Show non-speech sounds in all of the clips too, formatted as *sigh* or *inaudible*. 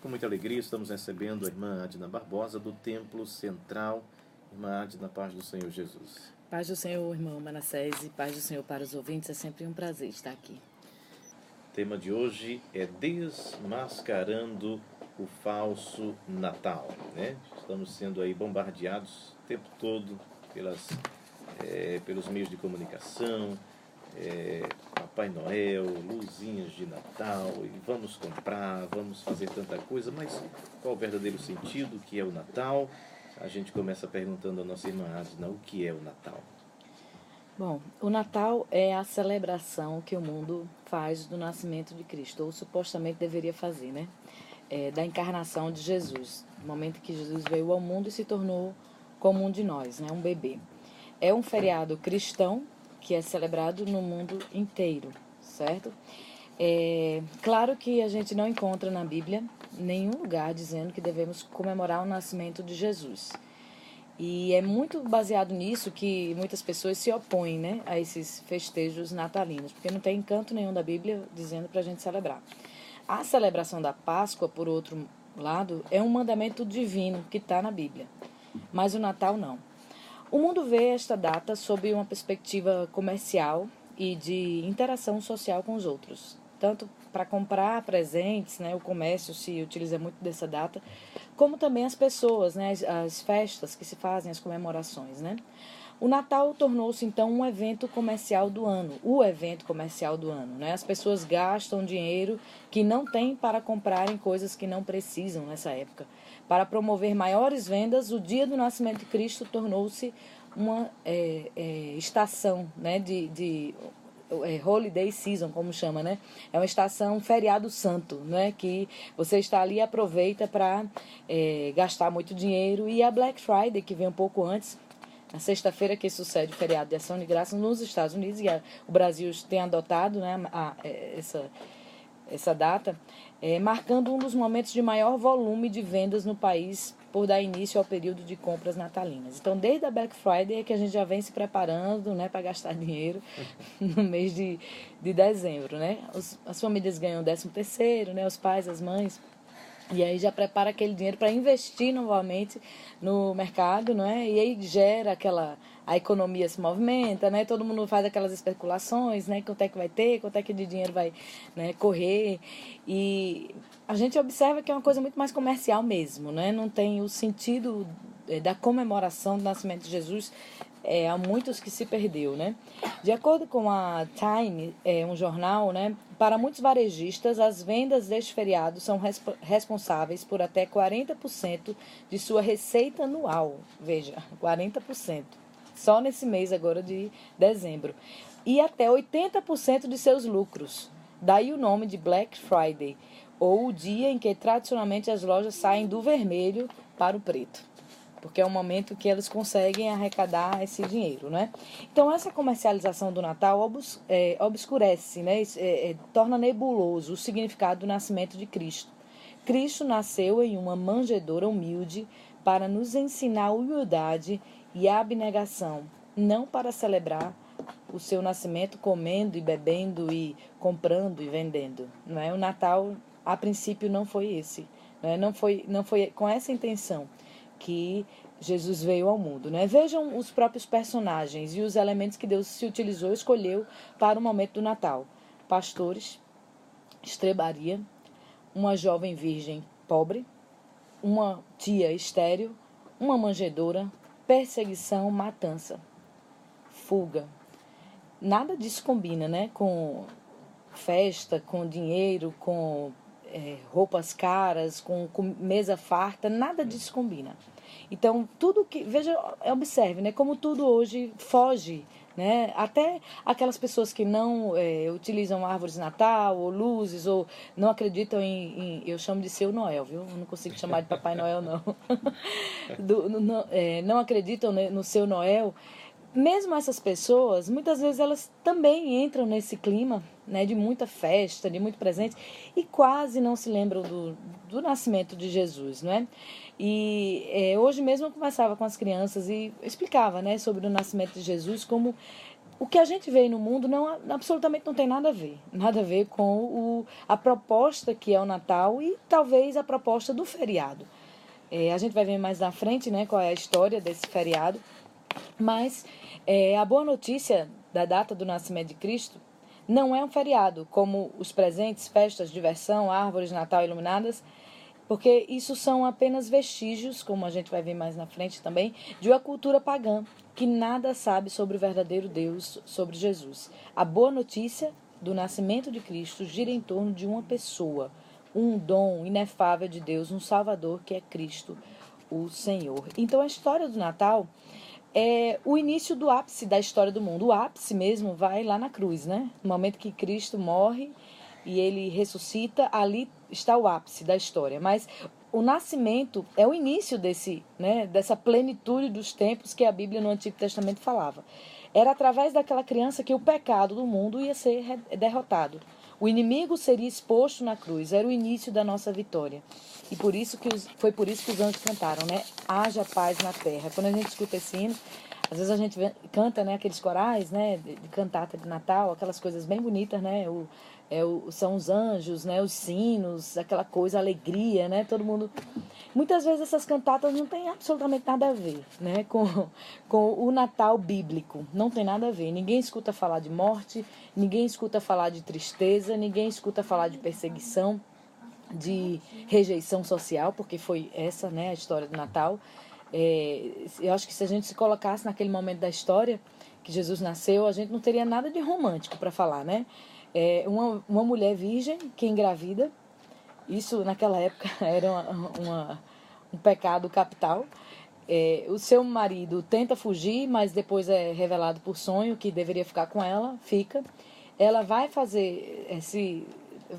Com muita alegria estamos recebendo a irmã Adna Barbosa do Templo Central. Irmã Adna, paz do Senhor Jesus. Paz do Senhor, irmão Manassés, e paz do Senhor para os ouvintes. É sempre um prazer estar aqui. O tema de hoje é desmascarando o falso Natal. Né? Estamos sendo aí bombardeados o tempo todo pelas, é, pelos meios de comunicação, é, Papai Noel, luzinhas de Natal, e vamos comprar, vamos fazer tanta coisa, mas qual o verdadeiro sentido que é o Natal? A gente começa perguntando à nossa irmã Adna o que é o Natal. Bom, o Natal é a celebração que o mundo faz do nascimento de Cristo, ou supostamente deveria fazer, né? É, da encarnação de Jesus, no momento que Jesus veio ao mundo e se tornou como um de nós, né? Um bebê. É um feriado cristão que é celebrado no mundo inteiro, certo? É, claro que a gente não encontra na Bíblia nenhum lugar dizendo que devemos comemorar o nascimento de Jesus. E é muito baseado nisso que muitas pessoas se opõem né, a esses festejos natalinos, porque não tem encanto nenhum da Bíblia dizendo para a gente celebrar. A celebração da Páscoa, por outro lado, é um mandamento divino que está na Bíblia, mas o Natal não. O mundo vê esta data sob uma perspectiva comercial e de interação social com os outros. Tanto para comprar presentes, né, o comércio se utiliza muito dessa data, como também as pessoas, né, as, as festas que se fazem, as comemorações. Né. O Natal tornou-se então um evento comercial do ano, o evento comercial do ano. Né? As pessoas gastam dinheiro que não têm para comprarem coisas que não precisam nessa época. Para promover maiores vendas, o dia do nascimento de Cristo tornou-se uma é, é, estação né, de, de é, holiday season, como chama, né? É uma estação feriado santo, né? Que você está ali e aproveita para é, gastar muito dinheiro. E a Black Friday, que vem um pouco antes, na sexta-feira que sucede o feriado de ação de graças nos Estados Unidos, e a, o Brasil tem adotado né, a, a, essa, essa data, é, marcando um dos momentos de maior volume de vendas no país por dar início ao período de compras natalinas. Então, desde a Black Friday é que a gente já vem se preparando né, para gastar dinheiro *laughs* no mês de, de dezembro. Né? Os, as famílias ganham o 13 terceiro, né, os pais, as mães, e aí já prepara aquele dinheiro para investir novamente no mercado, não é? E aí gera aquela a economia se movimenta, né? Todo mundo faz aquelas especulações, né? Quanto é que vai ter, quanto é que de dinheiro vai né, correr. E a gente observa que é uma coisa muito mais comercial mesmo, né? Não tem o sentido eh, da comemoração do nascimento de Jesus é, há muitos que se perdeu, né? De acordo com a Time, é, um jornal, né, para muitos varejistas, as vendas deste feriado são resp responsáveis por até 40% de sua receita anual. Veja, 40%. Só nesse mês agora de dezembro. E até 80% de seus lucros. Daí o nome de Black Friday, ou o dia em que tradicionalmente as lojas saem do vermelho para o preto porque é um momento que eles conseguem arrecadar esse dinheiro, né? Então essa comercialização do Natal obs, é, obscurece, né? É, é, torna nebuloso o significado do nascimento de Cristo. Cristo nasceu em uma manjedoura humilde para nos ensinar humildade e abnegação, não para celebrar o seu nascimento comendo e bebendo e comprando e vendendo, não é? O Natal a princípio não foi esse, não, é? não foi não foi com essa intenção que Jesus veio ao mundo. Né? Vejam os próprios personagens e os elementos que Deus se utilizou, escolheu para o momento do Natal: pastores, estrebaria, uma jovem virgem pobre, uma tia estéril, uma manjedoura, perseguição, matança, fuga. Nada disso combina, né? Com festa, com dinheiro, com é, roupas caras, com, com, mesa farta, nada disso combina. Então, tudo que. Veja, observe, né? Como tudo hoje foge. Né? Até aquelas pessoas que não é, utilizam árvores de Natal ou luzes ou não acreditam em, em, eu chamo de seu Noel, viu? Não consigo chamar de Papai Noel não. *laughs* Do, no, é, não acreditam no seu Noel mesmo essas pessoas, muitas vezes elas também entram nesse clima né, de muita festa, de muito presente, e quase não se lembram do, do nascimento de Jesus, não é? E é, hoje mesmo eu conversava com as crianças e explicava né, sobre o nascimento de Jesus, como o que a gente vê no mundo não absolutamente não tem nada a ver, nada a ver com o, a proposta que é o Natal e talvez a proposta do feriado. É, a gente vai ver mais na frente, né, qual é a história desse feriado, mas é, a boa notícia da data do nascimento de Cristo não é um feriado, como os presentes, festas, diversão, árvores Natal iluminadas, porque isso são apenas vestígios, como a gente vai ver mais na frente também, de uma cultura pagã que nada sabe sobre o verdadeiro Deus, sobre Jesus. A boa notícia do nascimento de Cristo gira em torno de uma pessoa, um dom inefável de Deus, um Salvador que é Cristo, o Senhor. Então a história do Natal é o início do ápice da história do mundo. O ápice mesmo vai lá na cruz, né? No momento que Cristo morre e ele ressuscita, ali está o ápice da história. Mas o nascimento é o início desse, né, dessa plenitude dos tempos que a Bíblia no Antigo Testamento falava. Era através daquela criança que o pecado do mundo ia ser derrotado. O inimigo seria exposto na cruz, era o início da nossa vitória. E por isso que os, foi por isso que os anjos cantaram, né? Haja paz na terra. Quando a gente escuta esse hino, às vezes a gente canta, né, aqueles corais, né, de, cantata de Natal, aquelas coisas bem bonitas, né? O, é o, são os anjos, né, os sinos, aquela coisa, alegria, né? Todo mundo. Muitas vezes essas cantatas não têm absolutamente nada a ver, né, *laughs* com, com o Natal bíblico. Não tem nada a ver. Ninguém escuta falar de morte, ninguém escuta falar de tristeza, ninguém escuta falar de perseguição, de rejeição social, porque foi essa, né, a história do Natal. É, eu acho que se a gente se colocasse naquele momento da história que Jesus nasceu, a gente não teria nada de romântico para falar, né? É, uma, uma mulher virgem que engravida. Isso naquela época *laughs* era uma, uma um pecado capital. É, o seu marido tenta fugir, mas depois é revelado por sonho que deveria ficar com ela, fica. Ela vai fazer esse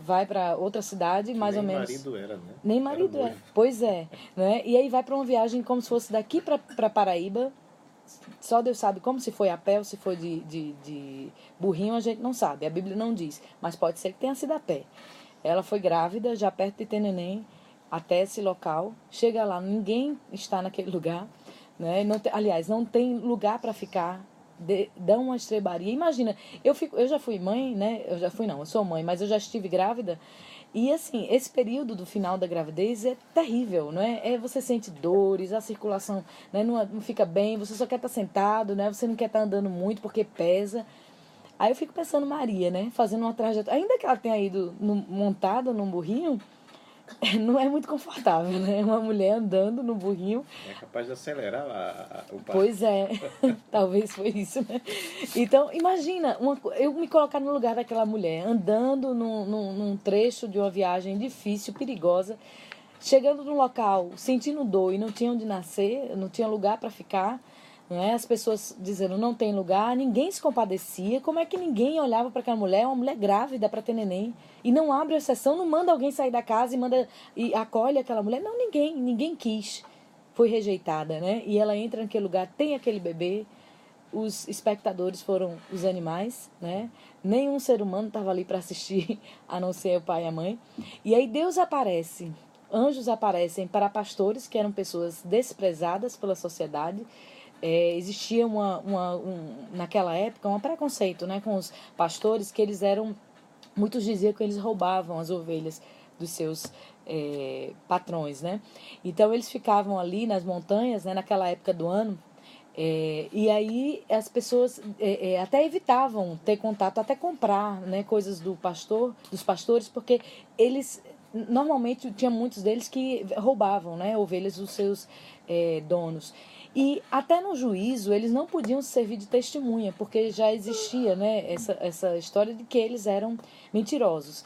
vai para outra cidade, mais Nem ou menos. Nem marido era, né? Nem marido era. É. Pois é, né? E aí vai para uma viagem como se fosse daqui para Paraíba, só Deus sabe como se foi a pé ou se foi de, de, de burrinho, a gente não sabe. A Bíblia não diz. Mas pode ser que tenha sido a pé. Ela foi grávida, já perto de ter neném, até esse local. Chega lá, ninguém está naquele lugar. Né? Não tem, aliás, não tem lugar para ficar. De, dá uma estrebaria. Imagina, eu, fico, eu já fui mãe, né? Eu já fui, não, eu sou mãe, mas eu já estive grávida. E assim, esse período do final da gravidez é terrível, não é? é você sente dores, a circulação né, não, não fica bem, você só quer estar sentado, né? Você não quer estar andando muito porque pesa. Aí eu fico pensando Maria, né? Fazendo uma trajetória. Ainda que ela tenha ido no, montada num burrinho, *laughs* não é muito confortável, né? Uma mulher andando no burrinho. É capaz de acelerar a, a, o passo. Pois é, *laughs* *laughs* talvez foi isso, né? Então, imagina, uma, eu me colocar no lugar daquela mulher, andando num, num, num trecho de uma viagem difícil, perigosa, chegando num local, sentindo dor e não tinha onde nascer, não tinha lugar para ficar né? As pessoas dizendo não tem lugar, ninguém se compadecia. Como é que ninguém olhava para aquela mulher, uma mulher grávida para ter neném, e não abre exceção, não manda alguém sair da casa e manda e acolhe aquela mulher? Não, ninguém, ninguém quis. Foi rejeitada, né? E ela entra naquele lugar, tem aquele bebê. Os espectadores foram os animais, né? Nenhum ser humano estava ali para assistir, *laughs* a não ser o pai e a mãe. E aí Deus aparece anjos aparecem para pastores que eram pessoas desprezadas pela sociedade é, existia uma, uma um, naquela época um preconceito né, com os pastores que eles eram muitos diziam que eles roubavam as ovelhas dos seus é, patrões né. Então eles ficavam ali nas montanhas né, naquela época do ano é, e aí as pessoas é, é, até evitavam ter contato até comprar né, coisas do pastor dos pastores porque eles normalmente tinha muitos deles que roubavam né, ovelhas dos seus é, donos e até no juízo eles não podiam servir de testemunha, porque já existia né, essa, essa história de que eles eram mentirosos.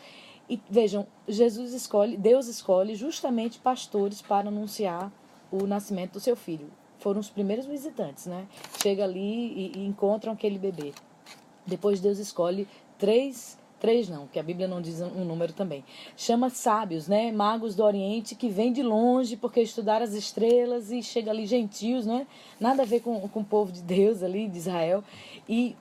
E vejam, Jesus escolhe, Deus escolhe justamente pastores para anunciar o nascimento do seu filho. Foram os primeiros visitantes, né? Chega ali e, e encontram aquele bebê. Depois Deus escolhe três Três não, que a Bíblia não diz um número também. Chama sábios, né? Magos do Oriente que vêm de longe porque estudaram as estrelas e chega ali gentios, né? Nada a ver com, com o povo de Deus ali, de Israel. E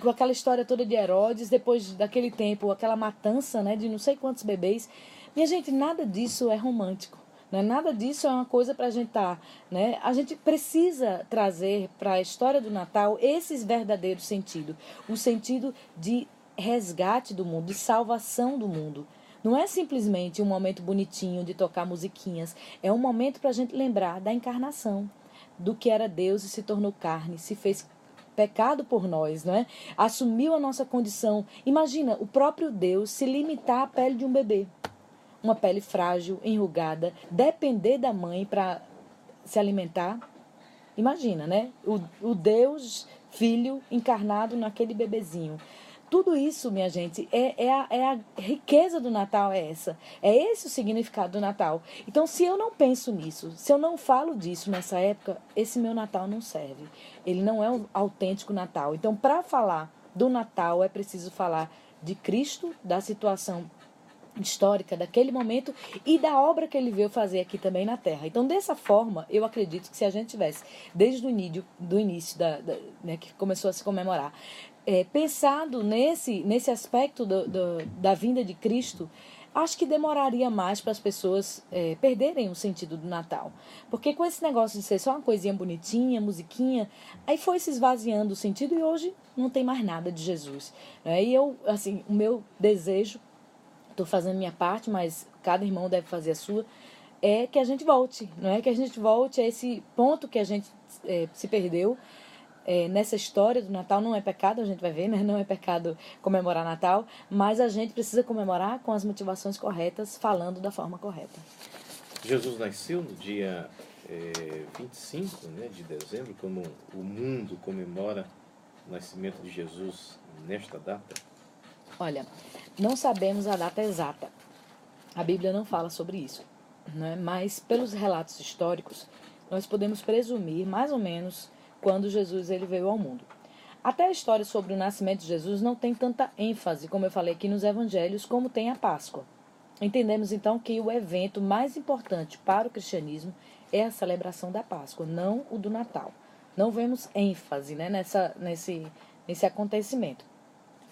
com aquela história toda de Herodes, depois daquele tempo, aquela matança, né? De não sei quantos bebês. Minha gente, nada disso é romântico. Não é nada disso é uma coisa para a gente estar, tá, né? A gente precisa trazer para a história do Natal esses verdadeiros sentidos, o sentido de resgate do mundo, de salvação do mundo. Não é simplesmente um momento bonitinho de tocar musiquinhas, é um momento para a gente lembrar da encarnação, do que era Deus e se tornou carne, se fez pecado por nós, não é? Assumiu a nossa condição. Imagina o próprio Deus se limitar à pele de um bebê, uma pele frágil, enrugada, depender da mãe para se alimentar. Imagina, né? O, o Deus filho encarnado naquele bebezinho. Tudo isso, minha gente, é, é, a, é a riqueza do Natal, é essa. É esse o significado do Natal. Então, se eu não penso nisso, se eu não falo disso nessa época, esse meu Natal não serve. Ele não é um autêntico Natal. Então, para falar do Natal, é preciso falar de Cristo, da situação histórica daquele momento e da obra que ele veio fazer aqui também na Terra. Então, dessa forma, eu acredito que se a gente tivesse, desde o início, do início da, da né, que começou a se comemorar, é, pensado nesse, nesse aspecto do, do, da vinda de Cristo, acho que demoraria mais para as pessoas é, perderem o sentido do Natal. Porque com esse negócio de ser só uma coisinha bonitinha, musiquinha, aí foi se esvaziando o sentido e hoje não tem mais nada de Jesus. Né? E eu, assim, o meu desejo, estou fazendo minha parte, mas cada irmão deve fazer a sua, é que a gente volte, não é que a gente volte a esse ponto que a gente é, se perdeu é, nessa história do Natal não é pecado, a gente vai ver, né? Não é pecado comemorar Natal, mas a gente precisa comemorar com as motivações corretas, falando da forma correta. Jesus nasceu no dia é, 25 né, de dezembro, como o mundo comemora o nascimento de Jesus nesta data? Olha, não sabemos a data exata. A Bíblia não fala sobre isso. Né? Mas, pelos relatos históricos, nós podemos presumir mais ou menos quando Jesus ele veio ao mundo. Até a história sobre o nascimento de Jesus não tem tanta ênfase, como eu falei aqui nos evangelhos, como tem a Páscoa. Entendemos então que o evento mais importante para o cristianismo é a celebração da Páscoa, não o do Natal. Não vemos ênfase né, nessa, nesse, nesse acontecimento.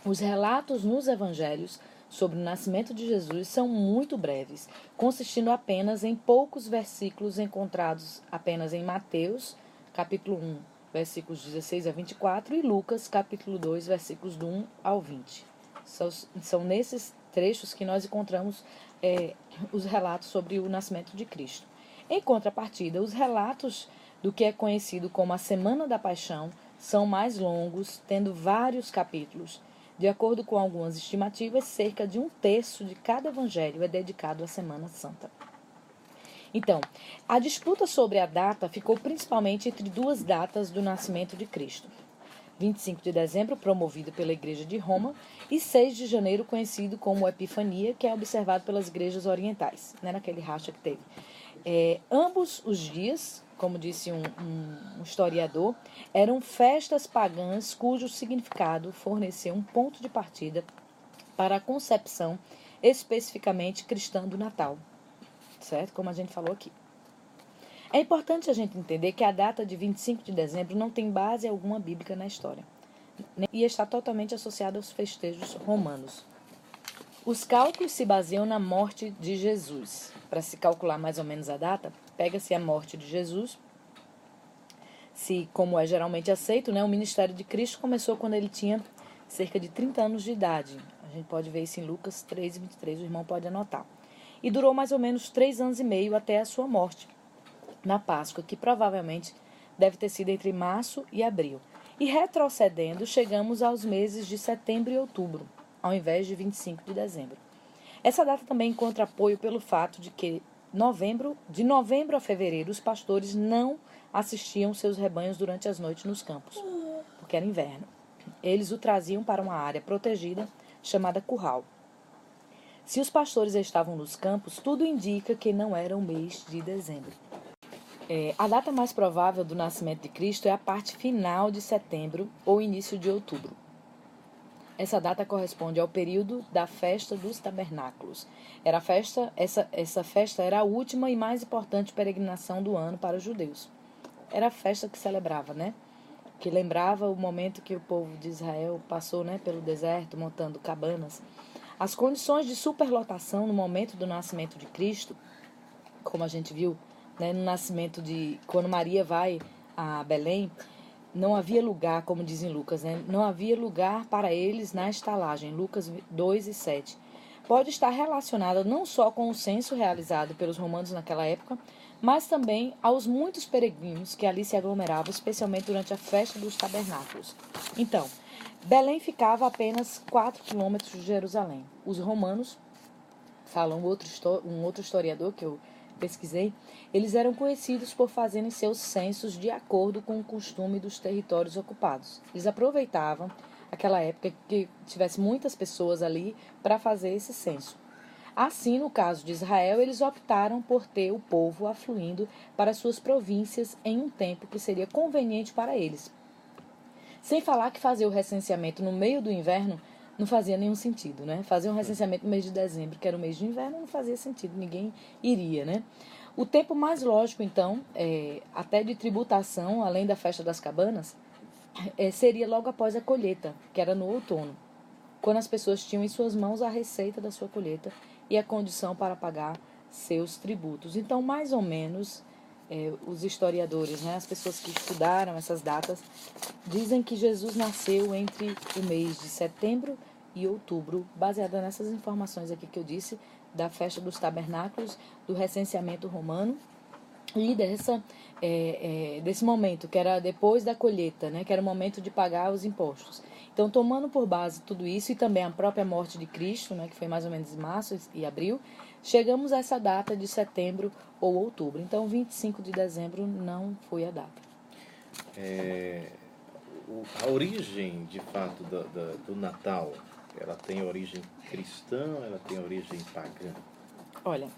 Os relatos nos evangelhos sobre o nascimento de Jesus são muito breves, consistindo apenas em poucos versículos encontrados apenas em Mateus, capítulo 1, versículos 16 a 24, e Lucas, capítulo 2, versículos do 1 ao 20. São, são nesses trechos que nós encontramos é, os relatos sobre o nascimento de Cristo. Em contrapartida, os relatos do que é conhecido como a Semana da Paixão são mais longos, tendo vários capítulos. De acordo com algumas estimativas, cerca de um terço de cada evangelho é dedicado à Semana Santa. Então, a disputa sobre a data ficou principalmente entre duas datas do nascimento de Cristo. 25 de dezembro, promovido pela Igreja de Roma, e 6 de janeiro, conhecido como Epifania, que é observado pelas igrejas orientais, né, naquele racha que teve. É, ambos os dias, como disse um, um, um historiador, eram festas pagãs cujo significado forneceu um ponto de partida para a concepção especificamente cristã do Natal, certo? Como a gente falou aqui. É importante a gente entender que a data de 25 de dezembro não tem base alguma bíblica na história e está totalmente associada aos festejos romanos. Os cálculos se baseiam na morte de Jesus. Para se calcular mais ou menos a data, pega-se a morte de Jesus. Se, como é geralmente aceito, né, o ministério de Cristo começou quando ele tinha cerca de 30 anos de idade. A gente pode ver isso em Lucas 3, 23, o irmão pode anotar e durou mais ou menos três anos e meio até a sua morte, na Páscoa, que provavelmente deve ter sido entre março e abril. E retrocedendo, chegamos aos meses de setembro e outubro, ao invés de 25 de dezembro. Essa data também encontra apoio pelo fato de que novembro, de novembro a fevereiro os pastores não assistiam seus rebanhos durante as noites nos campos, porque era inverno. Eles o traziam para uma área protegida chamada curral. Se os pastores estavam nos campos, tudo indica que não era o mês de dezembro. É, a data mais provável do nascimento de Cristo é a parte final de setembro ou início de outubro. Essa data corresponde ao período da festa dos tabernáculos. Era festa, essa, essa festa era a última e mais importante peregrinação do ano para os judeus. Era a festa que celebrava, né? Que lembrava o momento que o povo de Israel passou, né, pelo deserto montando cabanas as condições de superlotação no momento do nascimento de Cristo como a gente viu né, no nascimento de. Quando Maria vai a Belém, não havia lugar, como dizem Lucas, né? não havia lugar para eles na estalagem. Lucas 2 e 7. Pode estar relacionada não só com o censo realizado pelos romanos naquela época, mas também aos muitos peregrinos que ali se aglomeravam, especialmente durante a festa dos tabernáculos. Então, Belém ficava a apenas 4 quilômetros de Jerusalém. Os romanos, fala um outro, um outro historiador que eu pesquisei, eles eram conhecidos por fazerem seus censos de acordo com o costume dos territórios ocupados. Eles aproveitavam aquela época que tivesse muitas pessoas ali para fazer esse censo. Assim, no caso de Israel, eles optaram por ter o povo afluindo para suas províncias em um tempo que seria conveniente para eles. Sem falar que fazer o recenseamento no meio do inverno não fazia nenhum sentido, né? Fazer um recenseamento no mês de dezembro, que era o mês de inverno, não fazia sentido, ninguém iria, né? O tempo mais lógico, então, é, até de tributação, além da festa das cabanas, é, seria logo após a colheita, que era no outono, quando as pessoas tinham em suas mãos a receita da sua colheita e a condição para pagar seus tributos. Então, mais ou menos, é, os historiadores, né, as pessoas que estudaram essas datas, dizem que Jesus nasceu entre o mês de setembro e outubro, baseada nessas informações aqui que eu disse, da festa dos tabernáculos, do recenseamento romano e dessa, é, é, desse momento, que era depois da colheita, né, que era o momento de pagar os impostos. Então, tomando por base tudo isso e também a própria morte de Cristo, né, que foi mais ou menos em março e abril, chegamos a essa data de setembro ou outubro. Então, 25 de dezembro não foi a data. É, a origem, de fato, do, do, do Natal, ela tem origem cristã, ela tem origem pagã? Olha,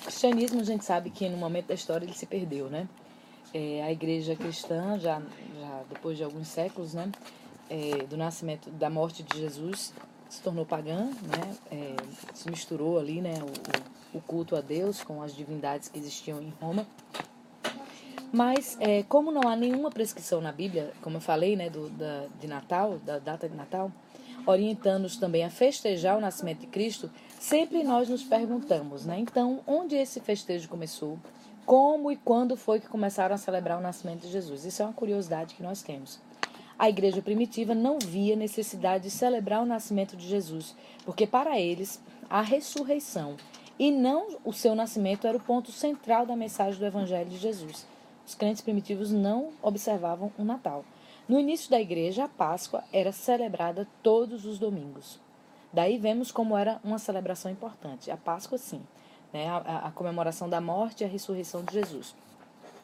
o cristianismo a gente sabe que no momento da história ele se perdeu, né? É, a igreja cristã, já, já depois de alguns séculos, né? É, do nascimento, da morte de Jesus, se tornou pagã, né? É, se misturou ali, né? O, o, culto a Deus com as divindades que existiam em Roma. Mas, é, como não há nenhuma prescrição na Bíblia, como eu falei, né, do, da, de Natal, da data de Natal, orientando-nos também a festejar o nascimento de Cristo, sempre nós nos perguntamos, né? Então, onde esse festejo começou? Como e quando foi que começaram a celebrar o nascimento de Jesus? Isso é uma curiosidade que nós temos. A igreja primitiva não via necessidade de celebrar o nascimento de Jesus, porque para eles a ressurreição e não o seu nascimento era o ponto central da mensagem do evangelho de Jesus. Os crentes primitivos não observavam o Natal. No início da igreja, a Páscoa era celebrada todos os domingos. Daí vemos como era uma celebração importante. A Páscoa, sim, né? a, a comemoração da morte e a ressurreição de Jesus.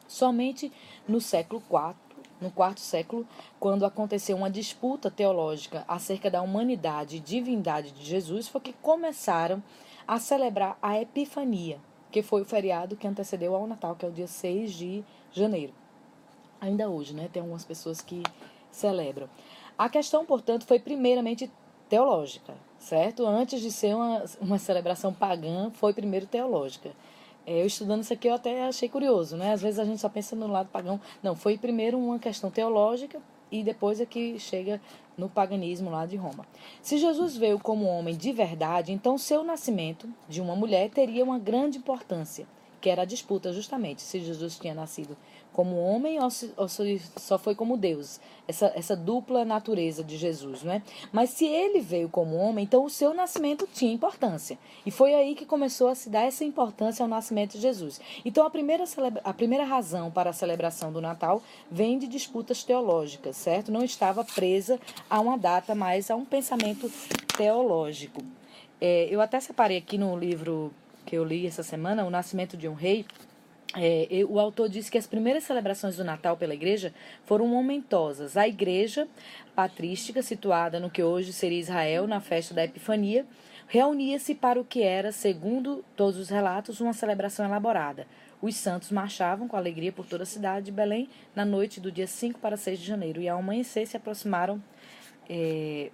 Somente no século IV, no quarto século, quando aconteceu uma disputa teológica acerca da humanidade e divindade de Jesus, foi que começaram a celebrar a Epifania, que foi o feriado que antecedeu ao Natal, que é o dia 6 de janeiro ainda hoje, né? Tem algumas pessoas que celebram. A questão, portanto, foi primeiramente teológica, certo? Antes de ser uma, uma celebração pagã, foi primeiro teológica. É, eu estudando isso aqui eu até achei curioso, né? Às vezes a gente só pensa no lado pagão. Não, foi primeiro uma questão teológica e depois é que chega no paganismo lá de Roma. Se Jesus veio como homem de verdade, então seu nascimento de uma mulher teria uma grande importância, que era a disputa justamente se Jesus tinha nascido como homem ou, se, ou se só foi como Deus? Essa, essa dupla natureza de Jesus, não é? Mas se ele veio como homem, então o seu nascimento tinha importância. E foi aí que começou a se dar essa importância ao nascimento de Jesus. Então a primeira, a primeira razão para a celebração do Natal vem de disputas teológicas, certo? Não estava presa a uma data, mas a um pensamento teológico. É, eu até separei aqui no livro que eu li essa semana, O Nascimento de um Rei, é, o autor disse que as primeiras celebrações do Natal pela igreja foram momentosas. A igreja patrística, situada no que hoje seria Israel, na festa da Epifania, reunia-se para o que era, segundo todos os relatos, uma celebração elaborada. Os santos marchavam com alegria por toda a cidade de Belém na noite do dia 5 para 6 de janeiro e ao amanhecer se aproximaram. É,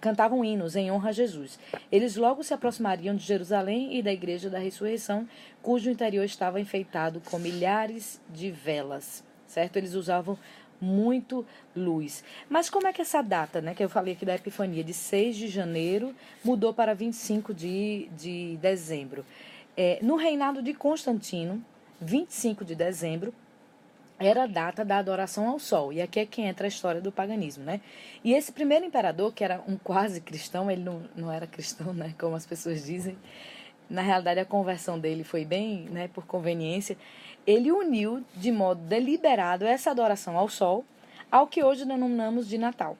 cantavam hinos em honra a Jesus. Eles logo se aproximariam de Jerusalém e da Igreja da Ressurreição, cujo interior estava enfeitado com milhares de velas, certo? Eles usavam muito luz. Mas como é que essa data, né, que eu falei aqui da Epifania, de 6 de janeiro, mudou para 25 de, de dezembro? É, no reinado de Constantino, 25 de dezembro, era a data da adoração ao sol. E aqui é que entra a história do paganismo, né? E esse primeiro imperador, que era um quase cristão, ele não, não era cristão, né? Como as pessoas dizem. Na realidade, a conversão dele foi bem, né, por conveniência. Ele uniu de modo deliberado essa adoração ao sol ao que hoje denominamos de Natal.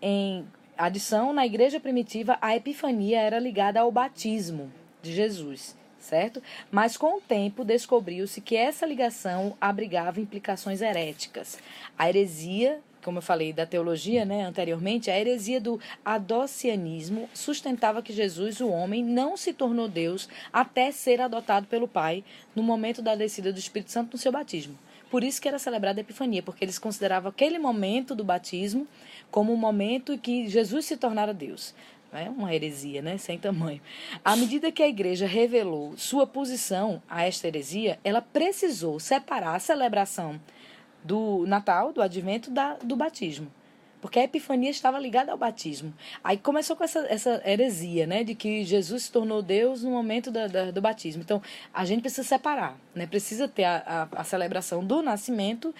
Em adição, na igreja primitiva, a epifania era ligada ao batismo de Jesus certo? Mas com o tempo descobriu-se que essa ligação abrigava implicações heréticas. A heresia, como eu falei da teologia, né, anteriormente, a heresia do adocianismo sustentava que Jesus, o homem, não se tornou Deus até ser adotado pelo Pai no momento da descida do Espírito Santo no seu batismo. Por isso que era celebrada a Epifania, porque eles consideravam aquele momento do batismo como o momento em que Jesus se tornara Deus. É uma heresia, né? Sem tamanho. À medida que a igreja revelou sua posição a esta heresia, ela precisou separar a celebração do Natal, do advento, da, do batismo. Porque a epifania estava ligada ao batismo. Aí começou com essa, essa heresia, né? De que Jesus se tornou Deus no momento da, da, do batismo. Então, a gente precisa separar, né? Precisa ter a, a, a celebração do nascimento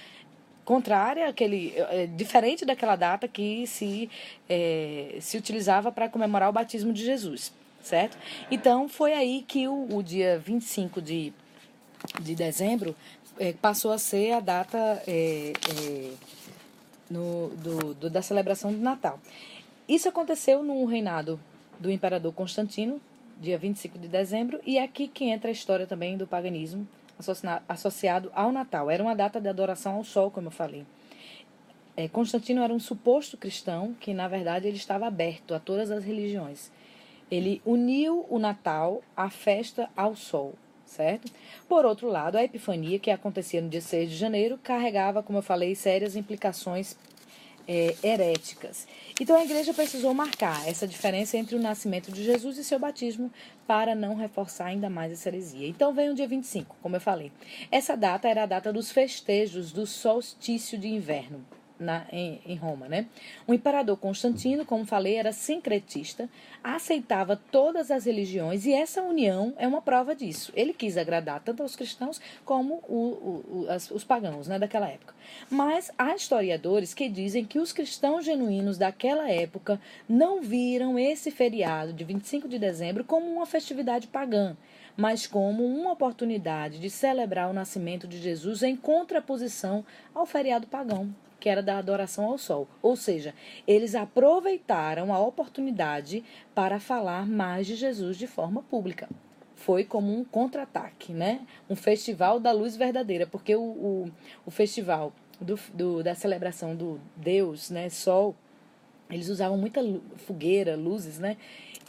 contrária, aquele, é, diferente daquela data que se, é, se utilizava para comemorar o batismo de Jesus, certo? Então, foi aí que o, o dia 25 de, de dezembro é, passou a ser a data é, é, no, do, do, da celebração do Natal. Isso aconteceu no reinado do imperador Constantino, dia 25 de dezembro, e é aqui que entra a história também do paganismo, associado ao Natal. Era uma data de adoração ao sol, como eu falei. É, Constantino era um suposto cristão que, na verdade, ele estava aberto a todas as religiões. Ele uniu o Natal à festa ao sol, certo? Por outro lado, a Epifania, que acontecia no dia 6 de janeiro, carregava, como eu falei, sérias implicações é, heréticas. Então a igreja precisou marcar essa diferença entre o nascimento de Jesus e seu batismo para não reforçar ainda mais essa heresia. Então vem o dia 25, como eu falei. Essa data era a data dos festejos do solstício de inverno na, em, em, Roma. Né? O imperador Constantino, como falei, era sincretista, aceitava todas as religiões e essa união é uma prova disso. Ele quis agradar tanto aos cristãos como o, o, as, os pagãos né, daquela época. Mas há historiadores que dizem que os cristãos genuínos daquela época não viram esse feriado de 25 de dezembro como uma festividade pagã mas como uma oportunidade de celebrar o nascimento de Jesus em contraposição ao feriado pagão que era da adoração ao sol. Ou seja, eles aproveitaram a oportunidade para falar mais de Jesus de forma pública. Foi como um contra-ataque, né? Um festival da luz verdadeira, porque o, o, o festival do, do, da celebração do Deus, né, Sol, eles usavam muita fogueira, luzes, né?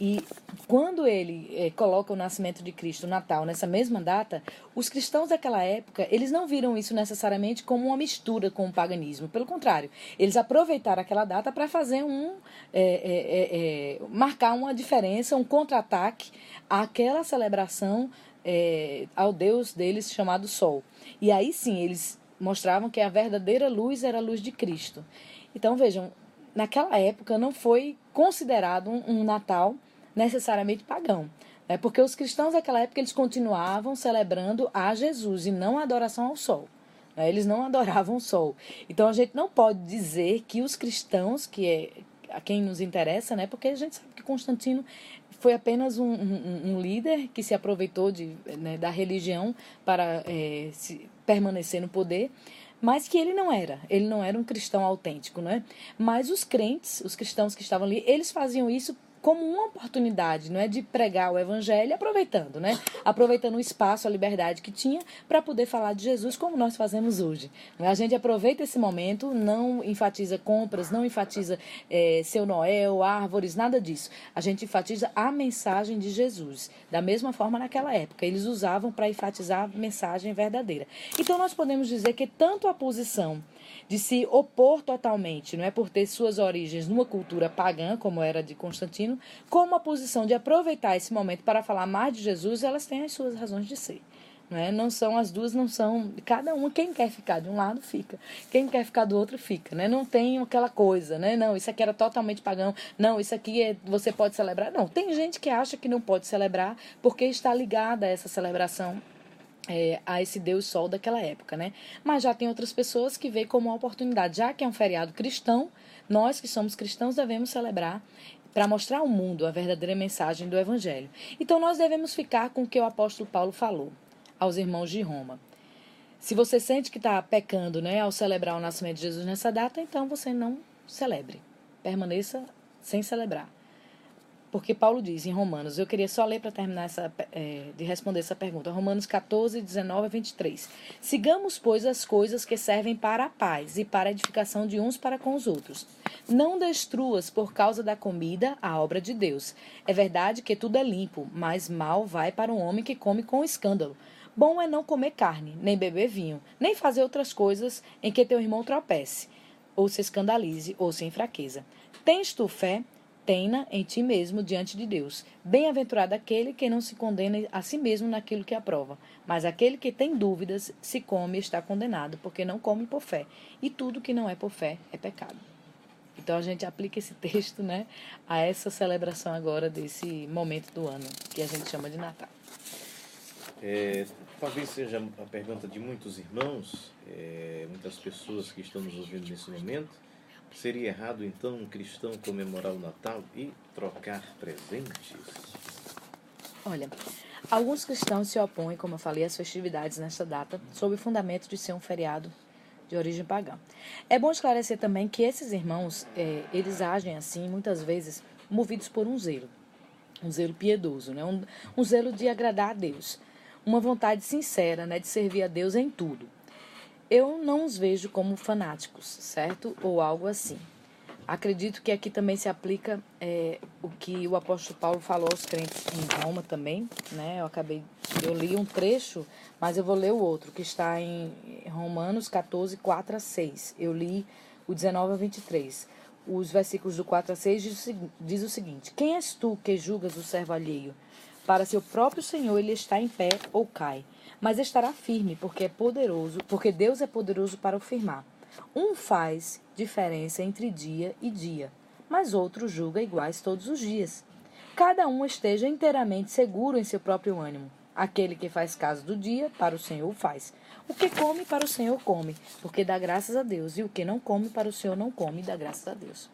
E quando ele é, coloca o nascimento de Cristo, o Natal, nessa mesma data, os cristãos daquela época, eles não viram isso necessariamente como uma mistura com o paganismo. Pelo contrário, eles aproveitaram aquela data para fazer um... É, é, marcar uma diferença, um contra-ataque àquela celebração ao Deus deles chamado Sol. E aí sim, eles mostravam que a verdadeira luz era a luz de Cristo. Então vejam, naquela época não foi considerado um, um Natal necessariamente pagão. É porque os cristãos daquela época eles continuavam celebrando a Jesus e não a adoração ao sol. Né? Eles não adoravam o sol. Então a gente não pode dizer que os cristãos, que é a quem nos interessa, né? Porque a gente sabe que Constantino foi apenas um, um, um líder que se aproveitou de, né, da religião para é, se, permanecer no poder mas que ele não era. Ele não era um cristão autêntico, né? Mas os crentes, os cristãos que estavam ali, eles faziam isso como uma oportunidade, não é, de pregar o evangelho, aproveitando, né? Aproveitando o espaço, a liberdade que tinha para poder falar de Jesus como nós fazemos hoje. A gente aproveita esse momento, não enfatiza compras, não enfatiza é, seu Noel, árvores, nada disso. A gente enfatiza a mensagem de Jesus. Da mesma forma naquela época, eles usavam para enfatizar a mensagem verdadeira. Então nós podemos dizer que tanto a posição de se opor totalmente, não é por ter suas origens numa cultura pagã, como era de Constantino, como a posição de aproveitar esse momento para falar mais de Jesus, elas têm as suas razões de ser. Não, é? não são as duas, não são. Cada uma, quem quer ficar de um lado, fica. Quem quer ficar do outro, fica. Né? Não tem aquela coisa, né? Não, isso aqui era totalmente pagão. Não, isso aqui é, você pode celebrar. Não, tem gente que acha que não pode celebrar porque está ligada a essa celebração é, a esse Deus Sol daquela época, né? Mas já tem outras pessoas que veem como uma oportunidade, já que é um feriado cristão, nós que somos cristãos devemos celebrar para mostrar ao mundo a verdadeira mensagem do Evangelho. Então nós devemos ficar com o que o apóstolo Paulo falou aos irmãos de Roma. Se você sente que está pecando né, ao celebrar o nascimento de Jesus nessa data, então você não celebre. Permaneça sem celebrar. Porque Paulo diz em Romanos, eu queria só ler para terminar essa, é, de responder essa pergunta. Romanos 14, 19 a 23. Sigamos, pois, as coisas que servem para a paz e para a edificação de uns para com os outros. Não destruas por causa da comida a obra de Deus. É verdade que tudo é limpo, mas mal vai para um homem que come com escândalo. Bom é não comer carne, nem beber vinho, nem fazer outras coisas em que teu irmão tropece, ou se escandalize, ou se enfraqueça. Tens tu fé? Tenha em ti mesmo diante de Deus. Bem-aventurado aquele que não se condena a si mesmo naquilo que aprova. Mas aquele que tem dúvidas, se come, está condenado, porque não come por fé. E tudo que não é por fé é pecado. Então a gente aplica esse texto né, a essa celebração agora desse momento do ano, que a gente chama de Natal. É, talvez seja a pergunta de muitos irmãos, é, muitas pessoas que estão nos ouvindo nesse momento Seria errado então um cristão comemorar o Natal e trocar presentes? Olha, alguns cristãos se opõem, como eu falei, às festividades nesta data, sob o fundamento de ser um feriado de origem pagã. É bom esclarecer também que esses irmãos, é, eles agem assim, muitas vezes, movidos por um zelo, um zelo piedoso, né? um, um zelo de agradar a Deus, uma vontade sincera né, de servir a Deus em tudo. Eu não os vejo como fanáticos, certo? Ou algo assim. Acredito que aqui também se aplica é, o que o apóstolo Paulo falou aos crentes em Roma também, né? Eu acabei, eu li um trecho, mas eu vou ler o outro, que está em Romanos 14, 4 a 6. Eu li o 19 a 23. Os versículos do 4 a 6 diz, diz o seguinte: Quem és tu que julgas o servo alheio? Para seu próprio Senhor ele está em pé ou cai mas estará firme, porque é poderoso, porque Deus é poderoso para o firmar. Um faz diferença entre dia e dia, mas outro julga iguais todos os dias. Cada um esteja inteiramente seguro em seu próprio ânimo. Aquele que faz caso do dia, para o Senhor faz. O que come, para o Senhor come, porque dá graças a Deus. E o que não come, para o Senhor não come, dá graças a Deus.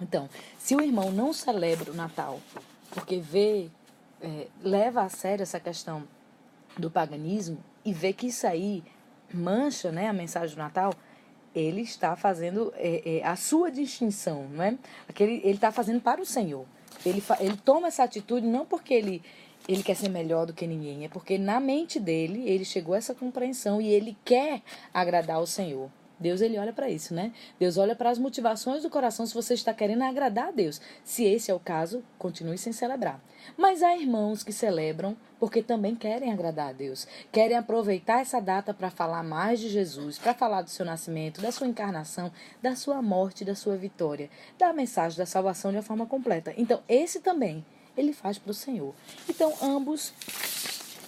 Então, se o irmão não celebra o Natal, porque vê, é, leva a sério essa questão do paganismo e vê que isso aí mancha né, a mensagem do Natal, ele está fazendo é, é, a sua distinção, não é? Aquele, ele está fazendo para o Senhor. Ele, ele toma essa atitude não porque ele, ele quer ser melhor do que ninguém, é porque na mente dele ele chegou a essa compreensão e ele quer agradar ao Senhor. Deus ele olha para isso, né? Deus olha para as motivações do coração se você está querendo agradar a Deus. Se esse é o caso, continue sem celebrar. Mas há irmãos que celebram porque também querem agradar a Deus, querem aproveitar essa data para falar mais de Jesus, para falar do seu nascimento, da sua encarnação, da sua morte, da sua vitória, da mensagem da salvação de uma forma completa. Então, esse também ele faz para o Senhor. Então, ambos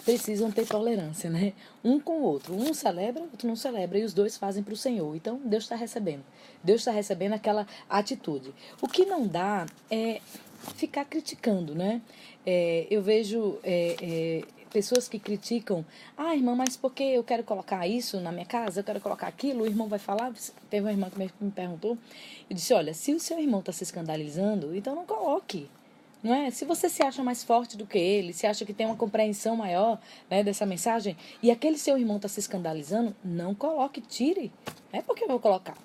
precisam ter tolerância, né? Um com o outro. Um celebra, outro não celebra, e os dois fazem para o Senhor. Então, Deus está recebendo. Deus está recebendo aquela atitude. O que não dá é ficar criticando, né? É, eu vejo é, é, pessoas que criticam, ah, irmã, mas por que eu quero colocar isso na minha casa, eu quero colocar aquilo, o irmão vai falar. Teve uma irmã que me perguntou, eu disse, olha, se o seu irmão está se escandalizando, então não coloque. Não é? Se você se acha mais forte do que ele, se acha que tem uma compreensão maior né, dessa mensagem, e aquele seu irmão está se escandalizando, não coloque, tire. É porque eu vou colocar.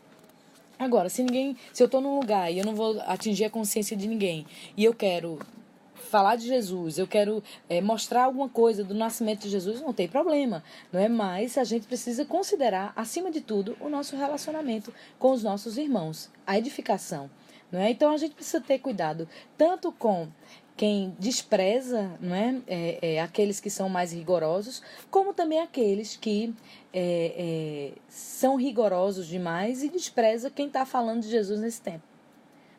Agora, se ninguém. Se eu estou num lugar e eu não vou atingir a consciência de ninguém, e eu quero falar de Jesus, eu quero é, mostrar alguma coisa do nascimento de Jesus, não tem problema, não é? Mas a gente precisa considerar, acima de tudo, o nosso relacionamento com os nossos irmãos, a edificação. Não é? Então a gente precisa ter cuidado tanto com quem despreza não é? é, é aqueles que são mais rigorosos, como também aqueles que é, é, são rigorosos demais e despreza quem está falando de Jesus nesse tempo.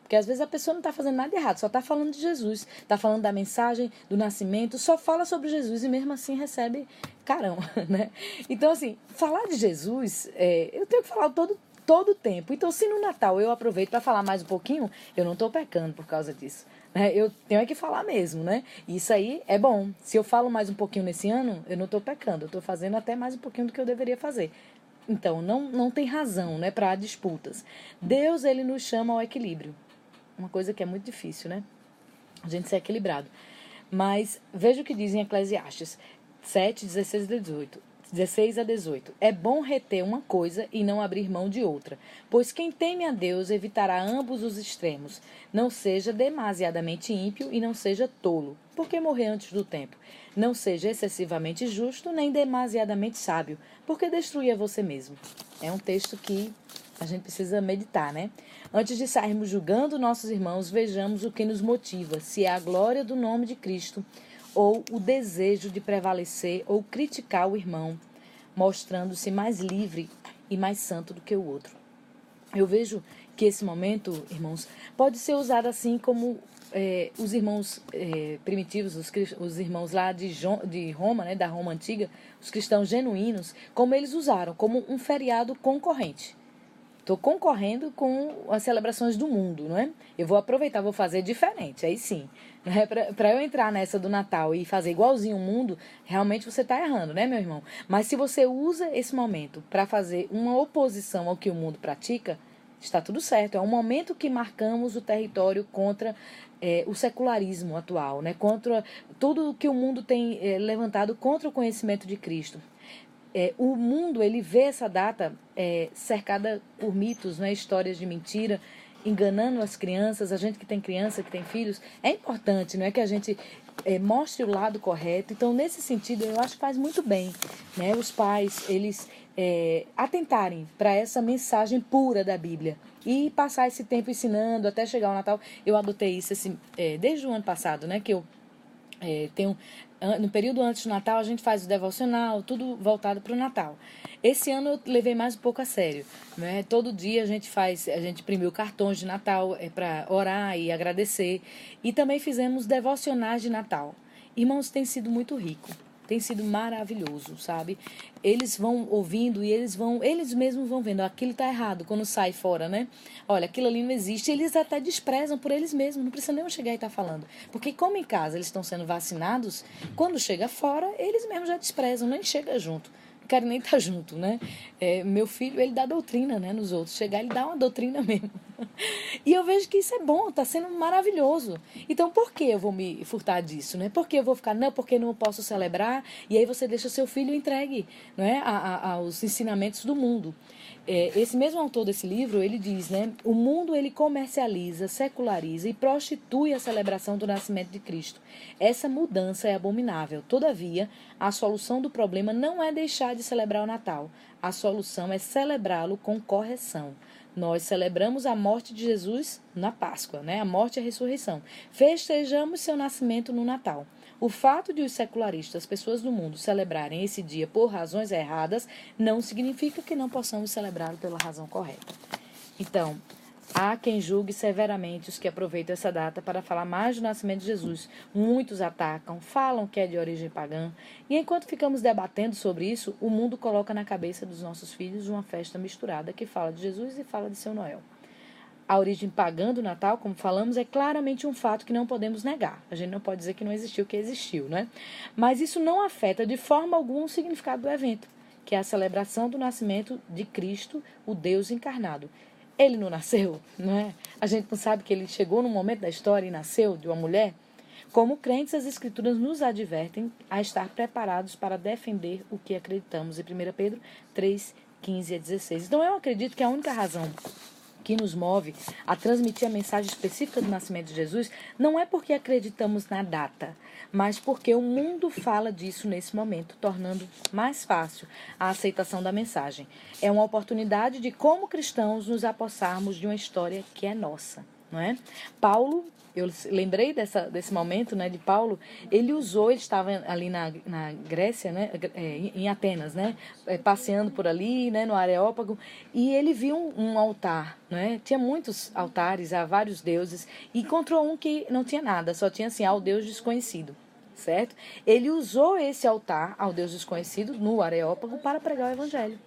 Porque às vezes a pessoa não está fazendo nada errado, só está falando de Jesus, está falando da mensagem, do nascimento, só fala sobre Jesus e mesmo assim recebe carão, *laughs* né? Então, assim, falar de Jesus, é, eu tenho que falar todo todo o tempo. Então, se no Natal eu aproveito para falar mais um pouquinho, eu não estou pecando por causa disso. Né? Eu tenho que falar mesmo, né? Isso aí é bom. Se eu falo mais um pouquinho nesse ano, eu não estou pecando. Eu estou fazendo até mais um pouquinho do que eu deveria fazer. Então, não, não tem razão né, para disputas. Deus, ele nos chama ao equilíbrio. Uma coisa que é muito difícil, né? A gente ser equilibrado. Mas veja o que diz em Eclesiastes 7, 16 e 18. 16 a 18. É bom reter uma coisa e não abrir mão de outra, pois quem teme a Deus evitará ambos os extremos. Não seja demasiadamente ímpio e não seja tolo, porque morrer antes do tempo. Não seja excessivamente justo nem demasiadamente sábio, porque destruir é você mesmo. É um texto que a gente precisa meditar, né? Antes de sairmos julgando nossos irmãos, vejamos o que nos motiva, se é a glória do nome de Cristo ou o desejo de prevalecer ou criticar o irmão, mostrando-se mais livre e mais santo do que o outro. Eu vejo que esse momento, irmãos, pode ser usado assim como é, os irmãos é, primitivos, os, os, irmãos lá de, de Roma, né, da Roma antiga, os cristãos genuínos, como eles usaram, como um feriado concorrente. Estou concorrendo com as celebrações do mundo, não é? Eu vou aproveitar, vou fazer diferente, aí sim. Né? Para eu entrar nessa do Natal e fazer igualzinho o mundo, realmente você está errando, né, meu irmão? Mas se você usa esse momento para fazer uma oposição ao que o mundo pratica, está tudo certo. É um momento que marcamos o território contra é, o secularismo atual, né? contra tudo que o mundo tem é, levantado contra o conhecimento de Cristo é, o mundo ele vê essa data é, cercada por mitos, né, histórias de mentira, enganando as crianças, a gente que tem criança, que tem filhos, é importante, não é que a gente é, mostre o lado correto. Então, nesse sentido, eu acho que faz muito bem, né, os pais eles é, atentarem para essa mensagem pura da Bíblia e passar esse tempo ensinando até chegar ao Natal. Eu adotei isso assim, é, desde o ano passado, né, que eu é, tenho no período antes do Natal, a gente faz o devocional, tudo voltado para o Natal. Esse ano eu levei mais um pouco a sério. Né? Todo dia a gente faz, a gente imprimiu cartões de Natal é, para orar e agradecer. E também fizemos devocionais de Natal. Irmãos, tem sido muito rico tem sido maravilhoso, sabe? Eles vão ouvindo e eles vão, eles mesmos vão vendo, aquilo tá errado quando sai fora, né? Olha, aquilo ali não existe. Eles até desprezam por eles mesmos, não precisa nem chegar e estar tá falando. Porque como em casa eles estão sendo vacinados, quando chega fora, eles mesmos já desprezam, nem chega junto quero nem estar tá junto, né? É, meu filho, ele dá doutrina, né, nos outros. Chegar, ele dá uma doutrina mesmo. *laughs* E eu vejo que isso é bom, está sendo maravilhoso. Então, por que eu vou me furtar disso, né? Por que eu vou ficar, não, porque não posso celebrar? E aí você deixa seu filho entregue, não é, a, a, aos ensinamentos do mundo. É, esse mesmo autor desse livro, ele diz, né? O mundo ele comercializa, seculariza e prostitui a celebração do nascimento de Cristo. Essa mudança é abominável. Todavia, a solução do problema não é deixar de celebrar o Natal. A solução é celebrá-lo com correção. Nós celebramos a morte de Jesus na Páscoa, né? A morte e a ressurreição. Festejamos seu nascimento no Natal. O fato de os secularistas, as pessoas do mundo, celebrarem esse dia por razões erradas, não significa que não possamos celebrá-lo pela razão correta. Então, há quem julgue severamente os que aproveitam essa data para falar mais do nascimento de Jesus. Muitos atacam, falam que é de origem pagã, e enquanto ficamos debatendo sobre isso, o mundo coloca na cabeça dos nossos filhos uma festa misturada que fala de Jesus e fala de seu Noel. A origem pagã do Natal, como falamos, é claramente um fato que não podemos negar. A gente não pode dizer que não existiu, que existiu, né? Mas isso não afeta de forma alguma o significado do evento, que é a celebração do nascimento de Cristo, o Deus encarnado. Ele não nasceu, não é? A gente não sabe que ele chegou no momento da história e nasceu de uma mulher. Como crentes, as Escrituras nos advertem a estar preparados para defender o que acreditamos. Em 1 Pedro 3, 15 a 16. Então, eu acredito que a única razão que nos move a transmitir a mensagem específica do nascimento de Jesus não é porque acreditamos na data, mas porque o mundo fala disso nesse momento, tornando mais fácil a aceitação da mensagem. É uma oportunidade de, como cristãos, nos apossarmos de uma história que é nossa. Não é? Paulo eu lembrei dessa, desse momento né, de Paulo, ele usou, ele estava ali na, na Grécia, né, é, em Atenas, né, é, passeando por ali, né, no Areópago, e ele viu um, um altar, né, tinha muitos altares a vários deuses, e encontrou um que não tinha nada, só tinha assim, ao Deus desconhecido, certo? Ele usou esse altar ao Deus desconhecido no Areópago para pregar o evangelho.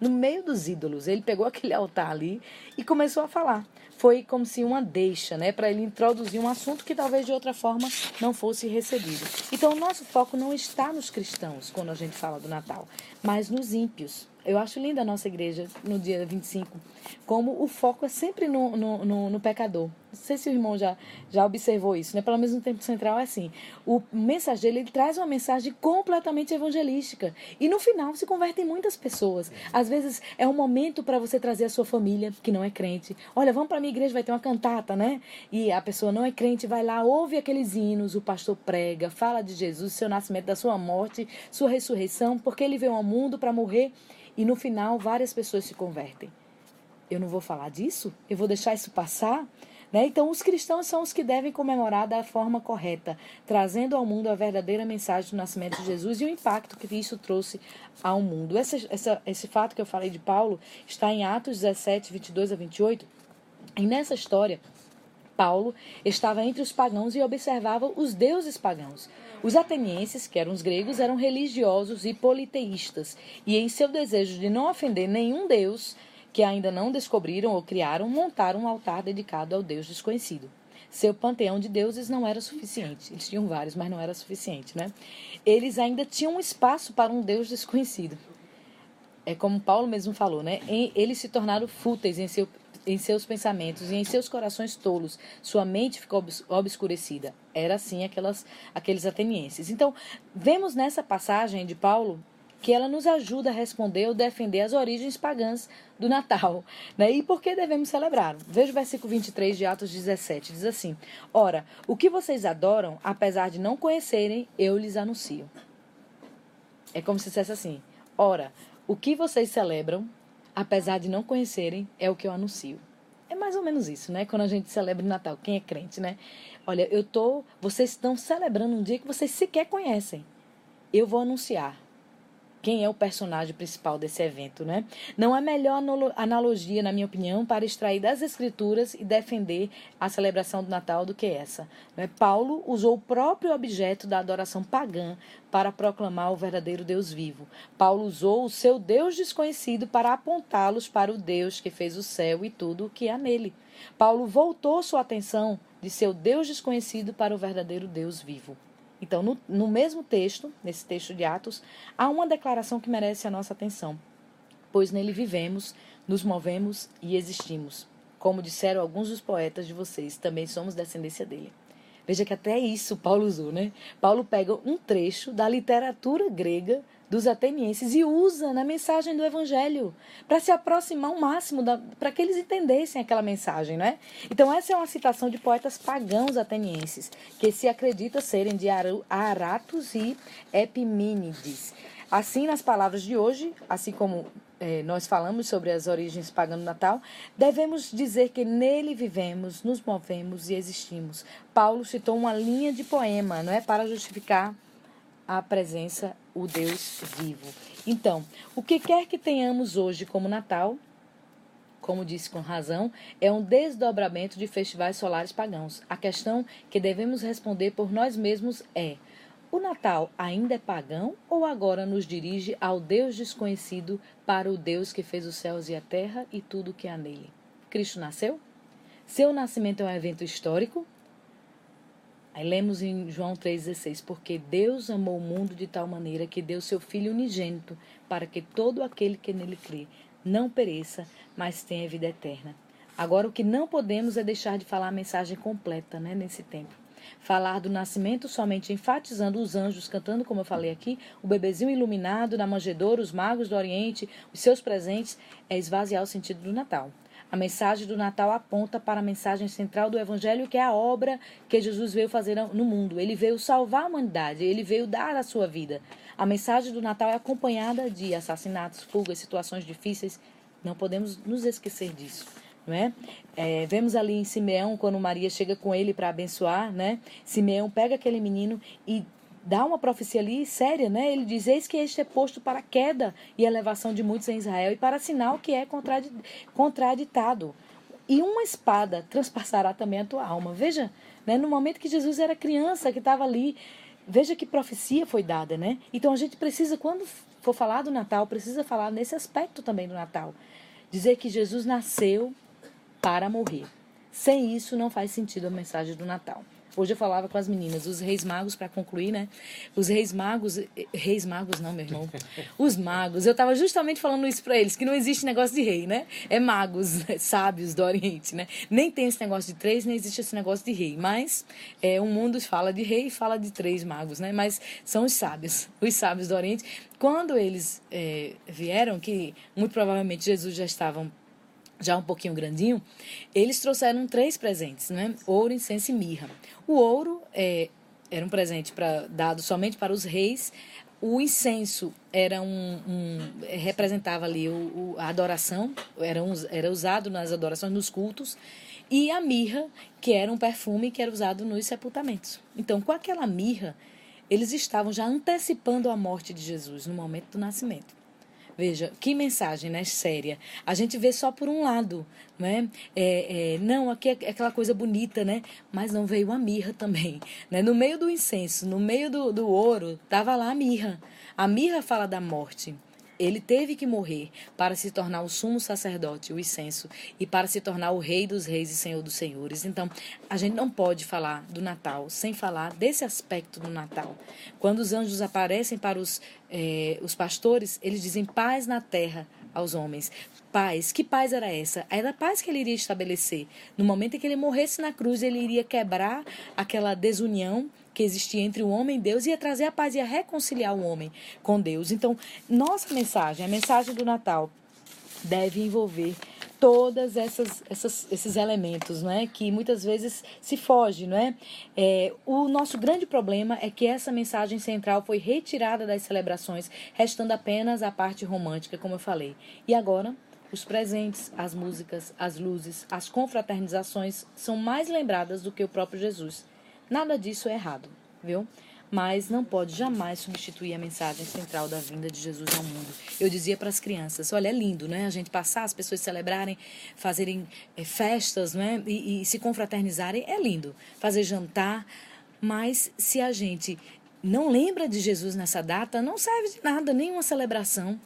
No meio dos ídolos, ele pegou *laughs* aquele altar ali e começou a falar foi como se uma deixa, né, para ele introduzir um assunto que talvez de outra forma não fosse recebido. Então, o nosso foco não está nos cristãos quando a gente fala do Natal, mas nos ímpios. Eu acho linda a nossa igreja no dia 25, como o foco é sempre no, no, no, no, pecador. Não sei se o irmão já, já observou isso, né? Pelo menos no tempo central é assim. O mensageiro ele traz uma mensagem completamente evangelística. E no final se convertem muitas pessoas. Às vezes é um momento para você trazer a sua família, que não é crente. Olha, vamos para a minha igreja, vai ter uma cantata, né? E a pessoa não é crente, vai lá, ouve aqueles hinos, o pastor prega, fala de Jesus, seu nascimento, da sua morte, sua ressurreição, porque ele veio ao mundo para morrer e no final várias pessoas se convertem. Eu não vou falar disso? Eu vou deixar isso passar? Né? Então, os cristãos são os que devem comemorar da forma correta, trazendo ao mundo a verdadeira mensagem do nascimento de Jesus e o impacto que isso trouxe ao mundo. Esse fato que eu falei de Paulo está em Atos 17, 22 a 28. E nessa história, Paulo estava entre os pagãos e observava os deuses pagãos. Os atenienses, que eram os gregos, eram religiosos e politeístas, e em seu desejo de não ofender nenhum deus que ainda não descobriram ou criaram, montaram um altar dedicado ao deus desconhecido. Seu panteão de deuses não era suficiente. Eles tinham vários, mas não era suficiente, né? Eles ainda tinham um espaço para um deus desconhecido. É como Paulo mesmo falou, né? Eles se tornaram fúteis em seu em seus pensamentos e em seus corações tolos. Sua mente ficou obscurecida. Era assim aquelas, aqueles atenienses. Então, vemos nessa passagem de Paulo que ela nos ajuda a responder ou defender as origens pagãs do Natal. Né? E por que devemos celebrar? Veja o versículo 23 de Atos 17, diz assim: Ora, o que vocês adoram, apesar de não conhecerem, eu lhes anuncio. É como se dissesse assim: Ora, o que vocês celebram, apesar de não conhecerem, é o que eu anuncio. É mais ou menos isso, né? Quando a gente celebra o Natal, quem é crente, né? Olha, eu tô, vocês estão celebrando um dia que vocês sequer conhecem. Eu vou anunciar quem é o personagem principal desse evento, né? Não há melhor analogia, na minha opinião, para extrair das escrituras e defender a celebração do Natal do que essa. Né? Paulo usou o próprio objeto da adoração pagã para proclamar o verdadeiro Deus vivo. Paulo usou o seu Deus desconhecido para apontá-los para o Deus que fez o céu e tudo o que há nele. Paulo voltou sua atenção de seu Deus desconhecido para o verdadeiro Deus vivo. Então, no, no mesmo texto, nesse texto de Atos, há uma declaração que merece a nossa atenção. Pois nele vivemos, nos movemos e existimos. Como disseram alguns dos poetas de vocês, também somos descendência dele. Veja que até isso Paulo usou, né? Paulo pega um trecho da literatura grega dos atenienses e usa na mensagem do evangelho para se aproximar ao máximo para que eles entendessem aquela mensagem, né? Então essa é uma citação de poetas pagãos atenienses que se acredita serem de Aratus e Epimínides. Assim, nas palavras de hoje, assim como é, nós falamos sobre as origens pagãs do Natal, devemos dizer que nele vivemos, nos movemos e existimos. Paulo citou uma linha de poema, não é, para justificar a presença, o Deus vivo. Então, o que quer que tenhamos hoje como Natal, como disse com razão, é um desdobramento de festivais solares pagãos. A questão que devemos responder por nós mesmos é: o Natal ainda é pagão ou agora nos dirige ao Deus desconhecido para o Deus que fez os céus e a terra e tudo o que há nele? Cristo nasceu? Seu nascimento é um evento histórico? Aí lemos em João 3,16: Porque Deus amou o mundo de tal maneira que deu seu Filho unigênito, para que todo aquele que nele crê não pereça, mas tenha vida eterna. Agora, o que não podemos é deixar de falar a mensagem completa né, nesse tempo. Falar do nascimento somente enfatizando os anjos cantando, como eu falei aqui, o bebezinho iluminado na manjedoura, os magos do Oriente, os seus presentes, é esvaziar o sentido do Natal. A mensagem do Natal aponta para a mensagem central do Evangelho, que é a obra que Jesus veio fazer no mundo. Ele veio salvar a humanidade, ele veio dar a sua vida. A mensagem do Natal é acompanhada de assassinatos, fugas, situações difíceis. Não podemos nos esquecer disso. é? é? Vemos ali em Simeão, quando Maria chega com ele para abençoar, né? Simeão pega aquele menino e dá uma profecia ali séria, né? Ele diz: Eis que este é posto para queda e elevação de muitos em Israel, e para sinal que é contraditado. E uma espada transpassará também a tua alma. Veja, né? no momento que Jesus era criança, que estava ali, veja que profecia foi dada, né? Então a gente precisa, quando for falar do Natal, precisa falar nesse aspecto também do Natal. Dizer que Jesus nasceu para morrer. Sem isso, não faz sentido a mensagem do Natal. Hoje eu falava com as meninas, os reis magos, para concluir, né? Os reis magos, eh, reis magos não, meu irmão. *laughs* Os magos, eu estava justamente falando isso para eles, que não existe negócio de rei, né? É magos, né? *laughs* sábios do Oriente, né? Nem tem esse negócio de três, nem existe esse negócio de rei. Mas é, o mundo fala de rei e fala de três magos, né? Mas são os sábios, *laughs* os sábios do Oriente. Quando eles é, vieram, que muito provavelmente Jesus já estavam já um pouquinho grandinho, eles trouxeram três presentes, né? Ouro, incenso e mirra. O ouro é, era um presente pra, dado somente para os reis. O incenso era um, um representava ali o, o, a adoração, era, um, era usado nas adorações, nos cultos. E a mirra, que era um perfume que era usado nos sepultamentos. Então, com aquela mirra, eles estavam já antecipando a morte de Jesus no momento do nascimento. Veja, que mensagem, né? Séria. A gente vê só por um lado, né? É, é, não, aqui é aquela coisa bonita, né? Mas não veio a mirra também, né? No meio do incenso, no meio do, do ouro, tava lá a mirra. A mirra fala da morte. Ele teve que morrer para se tornar o sumo sacerdote, o incenso, e para se tornar o rei dos reis e senhor dos senhores. Então, a gente não pode falar do Natal sem falar desse aspecto do Natal. Quando os anjos aparecem para os, eh, os pastores, eles dizem paz na terra aos homens. Paz, que paz era essa? Era a paz que ele iria estabelecer. No momento em que ele morresse na cruz, ele iria quebrar aquela desunião que existia entre o homem e Deus, ia trazer a paz, ia reconciliar o homem com Deus. Então, nossa mensagem, a mensagem do Natal, deve envolver todas essas, essas esses elementos, não é? Que muitas vezes se foge, não é? é? O nosso grande problema é que essa mensagem central foi retirada das celebrações, restando apenas a parte romântica, como eu falei. E agora os presentes, as músicas, as luzes, as confraternizações são mais lembradas do que o próprio Jesus. Nada disso é errado, viu? Mas não pode jamais substituir a mensagem central da vinda de Jesus ao mundo. Eu dizia para as crianças: olha, é lindo, né? A gente passar, as pessoas celebrarem, fazerem é, festas, né? E, e se confraternizarem, é lindo. Fazer jantar. Mas se a gente não lembra de Jesus nessa data, não serve de nada, nenhuma celebração.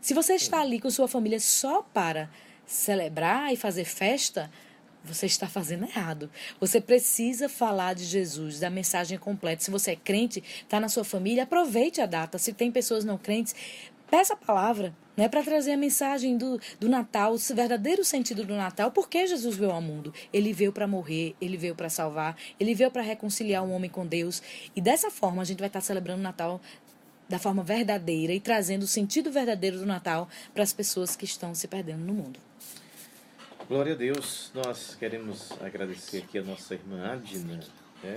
Se você está ali com sua família só para celebrar e fazer festa, você está fazendo errado. Você precisa falar de Jesus, da mensagem completa. Se você é crente, está na sua família, aproveite a data. Se tem pessoas não crentes, peça a palavra né, para trazer a mensagem do, do Natal, o verdadeiro sentido do Natal. Por que Jesus veio ao mundo? Ele veio para morrer, ele veio para salvar, ele veio para reconciliar o homem com Deus. E dessa forma a gente vai estar celebrando o Natal da forma verdadeira e trazendo o sentido verdadeiro do Natal para as pessoas que estão se perdendo no mundo. Glória a Deus, nós queremos agradecer aqui a nossa irmã Adina, né?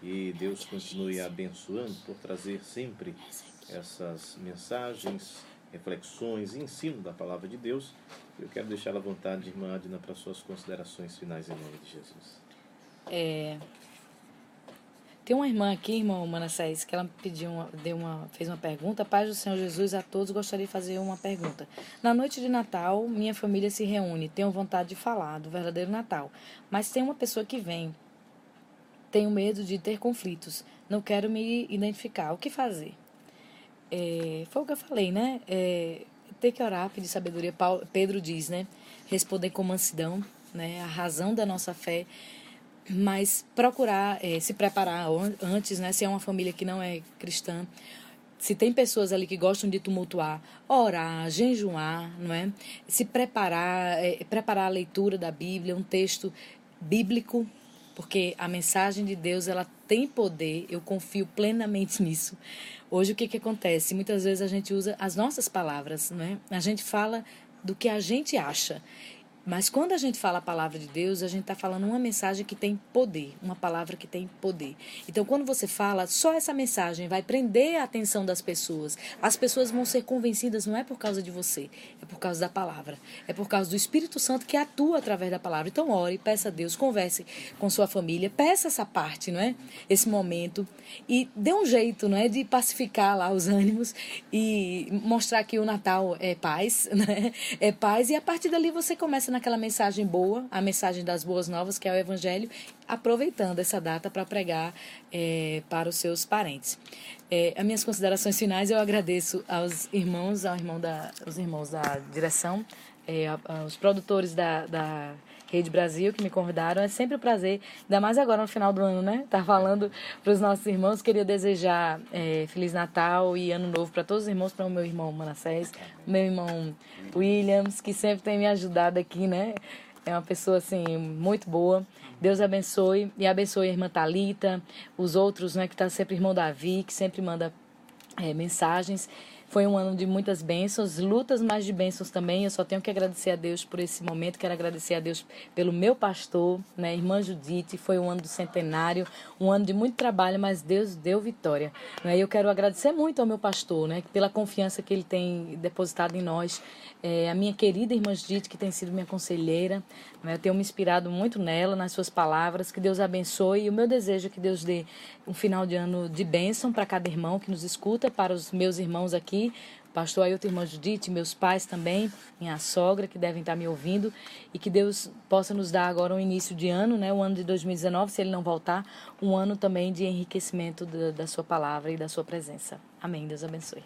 E Deus continue abençoando por trazer sempre essas mensagens, reflexões e ensino da palavra de Deus. Eu quero deixar à vontade, irmã Adina, para suas considerações finais em nome de Jesus. É, tem uma irmã aqui, irmão Manassés, que ela pediu uma, deu uma, fez uma pergunta. Paz do Senhor Jesus a todos, gostaria de fazer uma pergunta. Na noite de Natal, minha família se reúne. Tenho vontade de falar do verdadeiro Natal. Mas tem uma pessoa que vem. Tenho medo de ter conflitos. Não quero me identificar. O que fazer? É, foi o que eu falei, né? É, ter que orar, pedir sabedoria. Paulo, Pedro diz, né? Responder com mansidão, né? A razão da nossa fé mas procurar é, se preparar antes, né? Se é uma família que não é cristã, se tem pessoas ali que gostam de tumultuar, orar, jejuar, não é? Se preparar, é, preparar a leitura da Bíblia, um texto bíblico, porque a mensagem de Deus ela tem poder, eu confio plenamente *laughs* nisso. Hoje o que, que acontece? Muitas vezes a gente usa as nossas palavras, não é? A gente fala do que a gente acha. Mas quando a gente fala a palavra de Deus, a gente está falando uma mensagem que tem poder, uma palavra que tem poder. Então, quando você fala, só essa mensagem vai prender a atenção das pessoas. As pessoas vão ser convencidas não é por causa de você, é por causa da palavra. É por causa do Espírito Santo que atua através da palavra. Então, ore, peça a Deus, converse com sua família, peça essa parte, não é? Esse momento e dê um jeito, não é, de pacificar lá os ânimos e mostrar que o Natal é paz, *laughs* né? É paz e a partir dali você começa naquela mensagem boa, a mensagem das boas novas, que é o Evangelho, aproveitando essa data para pregar é, para os seus parentes. É, as minhas considerações finais eu agradeço aos irmãos, ao irmão da, os irmãos da direção, é, aos produtores da, da Rede Brasil que me convidaram. É sempre um prazer, ainda mais agora no final do ano, né? Estar tá falando para os nossos irmãos. Queria desejar é, Feliz Natal e Ano Novo para todos os irmãos, para o meu irmão Manassés, meu irmão Williams, que sempre tem me ajudado aqui, né? É uma pessoa assim muito boa. Deus abençoe e abençoe a irmã Talita, os outros, né, que está sempre irmão Davi, que sempre manda é, mensagens. Foi um ano de muitas bênçãos, lutas, mas de bênçãos também. Eu só tenho que agradecer a Deus por esse momento. Quero agradecer a Deus pelo meu pastor, né, irmã Judite. Foi um ano do centenário, um ano de muito trabalho, mas Deus deu vitória. Né? Eu quero agradecer muito ao meu pastor, né, pela confiança que ele tem depositado em nós. É, a minha querida irmã Judite, que tem sido minha conselheira. Né, eu tenho me inspirado muito nela, nas suas palavras. Que Deus abençoe. E o meu desejo é que Deus dê um final de ano de bênção para cada irmão que nos escuta, para os meus irmãos aqui pastor Ailton, irmã Judite, meus pais também, minha sogra, que devem estar me ouvindo, e que Deus possa nos dar agora um início de ano, né, o ano de 2019, se ele não voltar, um ano também de enriquecimento da, da sua palavra e da sua presença. Amém. Deus abençoe.